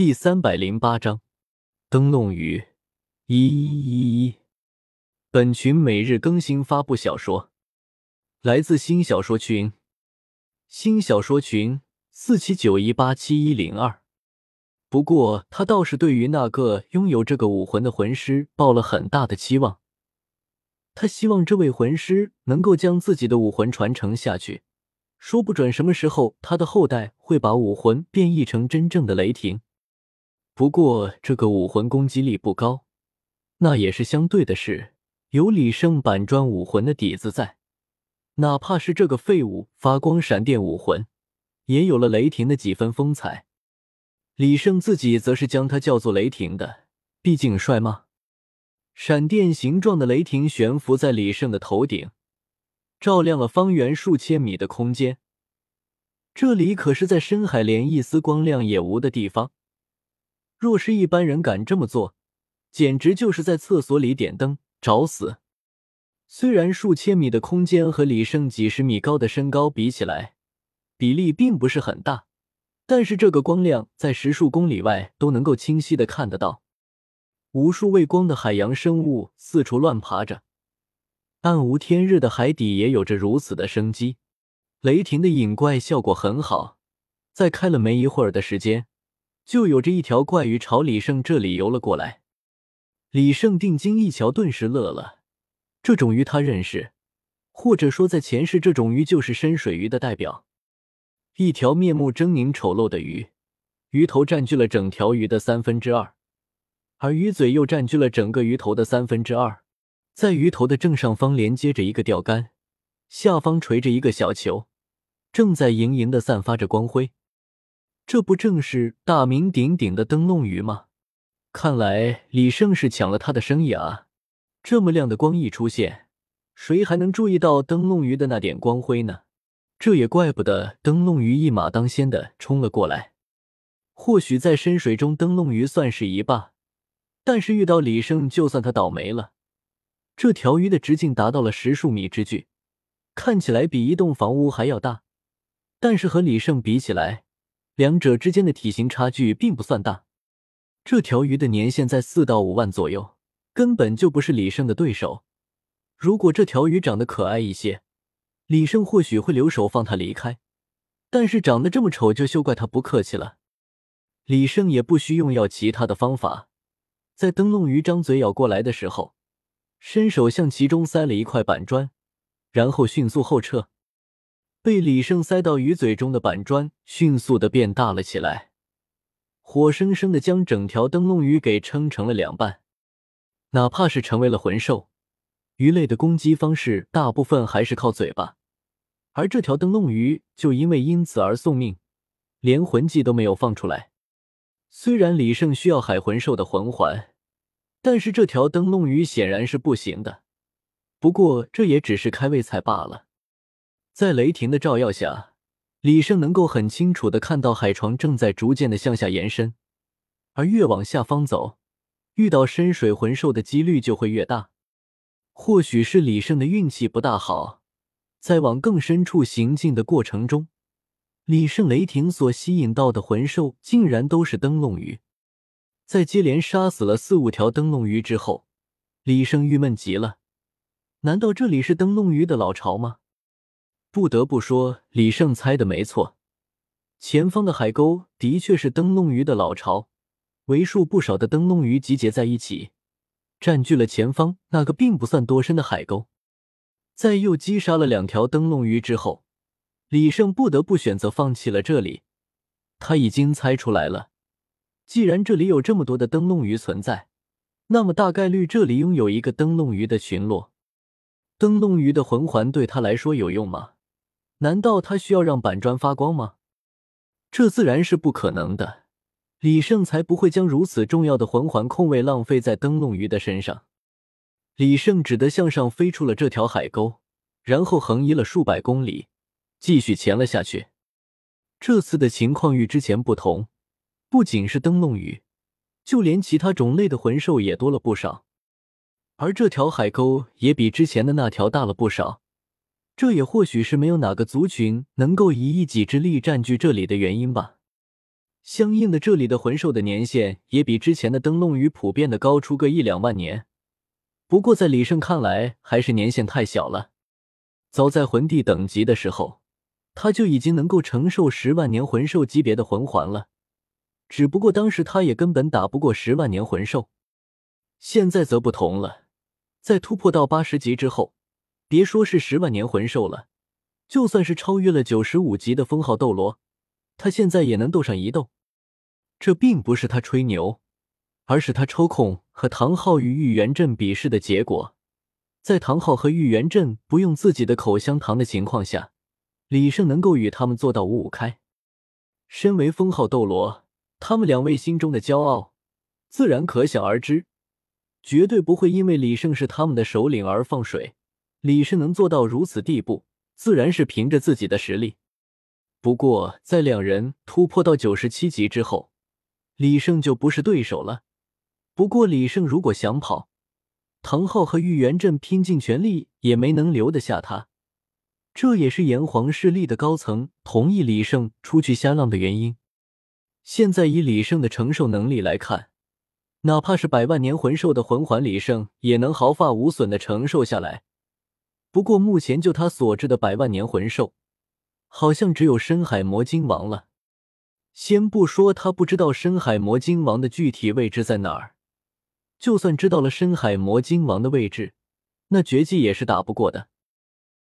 第三百零八章灯笼鱼一一一。本群每日更新发布小说，来自新小说群，新小说群四七九一八七一零二。不过他倒是对于那个拥有这个武魂的魂师抱了很大的期望，他希望这位魂师能够将自己的武魂传承下去。说不准什么时候他的后代会把武魂变异成真正的雷霆。不过这个武魂攻击力不高，那也是相对的事。有李胜板砖武魂的底子在，哪怕是这个废物发光闪电武魂，也有了雷霆的几分风采。李胜自己则是将它叫做雷霆的，毕竟帅吗？闪电形状的雷霆悬浮在李胜的头顶。照亮了方圆数千米的空间，这里可是在深海连一丝光亮也无的地方。若是一般人敢这么做，简直就是在厕所里点灯找死。虽然数千米的空间和李胜几十米高的身高比起来，比例并不是很大，但是这个光亮在十数公里外都能够清晰的看得到。无数畏光的海洋生物四处乱爬着。暗无天日的海底也有着如此的生机，雷霆的引怪效果很好，在开了没一会儿的时间，就有着一条怪鱼朝李胜这里游了过来。李胜定睛一瞧，顿时乐了，这种鱼他认识，或者说在前世，这种鱼就是深水鱼的代表。一条面目狰狞丑陋的鱼，鱼头占据了整条鱼的三分之二，而鱼嘴又占据了整个鱼头的三分之二。在鱼头的正上方连接着一个钓竿，下方垂着一个小球，正在盈盈的散发着光辉。这不正是大名鼎鼎的灯笼鱼吗？看来李胜是抢了他的生意啊！这么亮的光一出现，谁还能注意到灯笼鱼的那点光辉呢？这也怪不得灯笼鱼一马当先的冲了过来。或许在深水中，灯笼鱼算是一霸，但是遇到李胜，就算他倒霉了。这条鱼的直径达到了十数米之巨，看起来比一栋房屋还要大，但是和李胜比起来，两者之间的体型差距并不算大。这条鱼的年限在四到五万左右，根本就不是李胜的对手。如果这条鱼长得可爱一些，李胜或许会留手放它离开，但是长得这么丑，就休怪他不客气了。李胜也不需用药其他的方法，在灯笼鱼张嘴咬过来的时候。伸手向其中塞了一块板砖，然后迅速后撤。被李胜塞到鱼嘴中的板砖迅速的变大了起来，活生生的将整条灯笼鱼给撑成了两半。哪怕是成为了魂兽，鱼类的攻击方式大部分还是靠嘴巴，而这条灯笼鱼就因为因此而送命，连魂技都没有放出来。虽然李胜需要海魂兽的魂环。但是这条灯笼鱼显然是不行的，不过这也只是开胃菜罢了。在雷霆的照耀下，李胜能够很清楚的看到海床正在逐渐的向下延伸，而越往下方走，遇到深水魂兽的几率就会越大。或许是李胜的运气不大好，在往更深处行进的过程中，李胜雷霆所吸引到的魂兽竟然都是灯笼鱼。在接连杀死了四五条灯笼鱼之后，李胜郁闷极了。难道这里是灯笼鱼的老巢吗？不得不说，李胜猜的没错，前方的海沟的确是灯笼鱼的老巢。为数不少的灯笼鱼集结在一起，占据了前方那个并不算多深的海沟。在又击杀了两条灯笼鱼之后，李胜不得不选择放弃了这里。他已经猜出来了。既然这里有这么多的灯笼鱼存在，那么大概率这里拥有一个灯笼鱼的群落。灯笼鱼的魂环对他来说有用吗？难道他需要让板砖发光吗？这自然是不可能的。李胜才不会将如此重要的魂环空位浪费在灯笼鱼的身上。李胜只得向上飞出了这条海沟，然后横移了数百公里，继续潜了下去。这次的情况与之前不同。不仅是灯笼鱼，就连其他种类的魂兽也多了不少，而这条海沟也比之前的那条大了不少。这也或许是没有哪个族群能够以一己之力占据这里的原因吧。相应的，这里的魂兽的年限也比之前的灯笼鱼普遍的高出个一两万年。不过在李胜看来，还是年限太小了。早在魂帝等级的时候，他就已经能够承受十万年魂兽级别的魂环了。只不过当时他也根本打不过十万年魂兽。现在则不同了，在突破到八十级之后，别说是十万年魂兽了，就算是超越了九十五级的封号斗罗，他现在也能斗上一斗。这并不是他吹牛，而是他抽空和唐昊与玉元镇比试的结果。在唐昊和玉元镇不用自己的口香糖的情况下，李胜能够与他们做到五五开。身为封号斗罗，他们两位心中的骄傲自然可想而知，绝对不会因为李胜是他们的首领而放水。李胜能做到如此地步，自然是凭着自己的实力。不过，在两人突破到九十七级之后，李胜就不是对手了。不过李胜如果想跑，唐昊和玉元镇拼尽全力也没能留得下他。这也是炎黄势力的高层同意李胜出去瞎浪的原因。现在以李胜的承受能力来看，哪怕是百万年魂兽的魂环，李胜也能毫发无损的承受下来。不过目前就他所知的百万年魂兽，好像只有深海魔鲸王了。先不说他不知道深海魔鲸王的具体位置在哪儿，就算知道了深海魔鲸王的位置，那绝技也是打不过的。